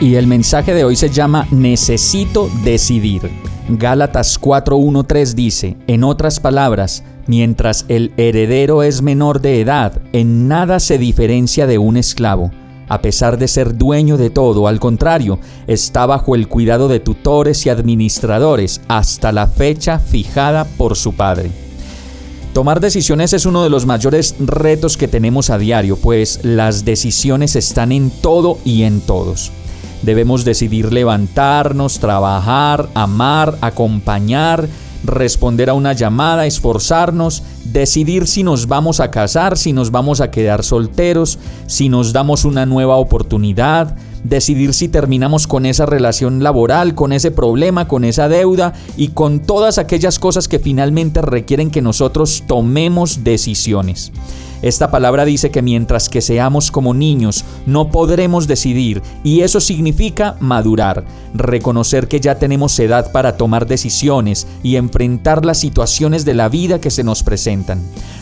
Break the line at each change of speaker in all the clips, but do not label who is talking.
Y el mensaje de hoy se llama Necesito decidir. Gálatas 4.1.3 dice, en otras palabras, mientras el heredero es menor de edad, en nada se diferencia de un esclavo. A pesar de ser dueño de todo, al contrario, está bajo el cuidado de tutores y administradores hasta la fecha fijada por su padre. Tomar decisiones es uno de los mayores retos que tenemos a diario, pues las decisiones están en todo y en todos. Debemos decidir levantarnos, trabajar, amar, acompañar, responder a una llamada, esforzarnos, decidir si nos vamos a casar, si nos vamos a quedar solteros, si nos damos una nueva oportunidad, decidir si terminamos con esa relación laboral, con ese problema, con esa deuda y con todas aquellas cosas que finalmente requieren que nosotros tomemos decisiones. Esta palabra dice que mientras que seamos como niños no podremos decidir y eso significa madurar, reconocer que ya tenemos edad para tomar decisiones y enfrentar las situaciones de la vida que se nos presentan.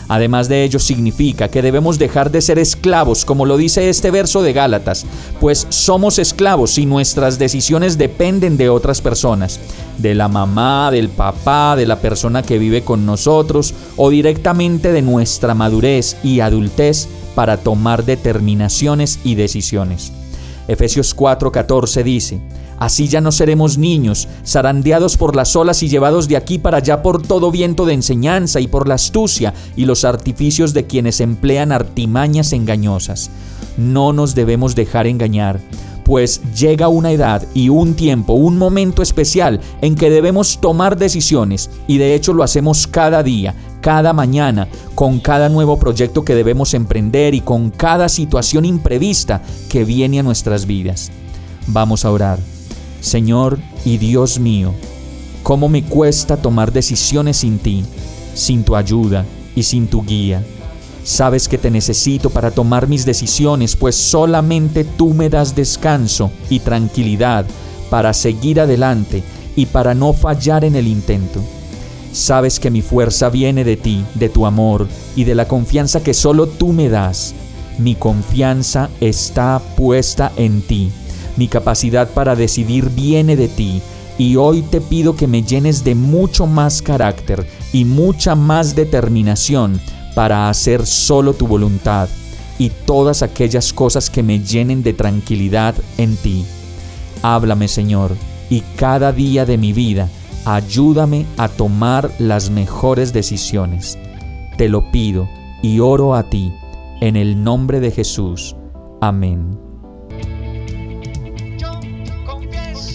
Además de ello significa que debemos dejar de ser esclavos, como lo dice este verso de Gálatas, pues somos esclavos y nuestras decisiones dependen de otras personas, de la mamá, del papá, de la persona que vive con nosotros o directamente de nuestra madurez y adultez para tomar determinaciones y decisiones. Efesios 4:14 dice, Así ya no seremos niños, zarandeados por las olas y llevados de aquí para allá por todo viento de enseñanza y por la astucia y los artificios de quienes emplean artimañas engañosas. No nos debemos dejar engañar pues llega una edad y un tiempo, un momento especial en que debemos tomar decisiones y de hecho lo hacemos cada día, cada mañana, con cada nuevo proyecto que debemos emprender y con cada situación imprevista que viene a nuestras vidas. Vamos a orar. Señor y Dios mío, cómo me cuesta tomar decisiones sin ti, sin tu ayuda y sin tu guía. Sabes que te necesito para tomar mis decisiones, pues solamente tú me das descanso y tranquilidad para seguir adelante y para no fallar en el intento. Sabes que mi fuerza viene de ti, de tu amor y de la confianza que solo tú me das. Mi confianza está puesta en ti mi capacidad para decidir viene de ti y hoy te pido que me llenes de mucho más carácter y mucha más determinación para hacer solo tu voluntad y todas aquellas cosas que me llenen de tranquilidad en ti. Háblame Señor, y cada día de mi vida ayúdame a tomar las mejores decisiones. Te lo pido y oro a ti, en el nombre de Jesús. Amén.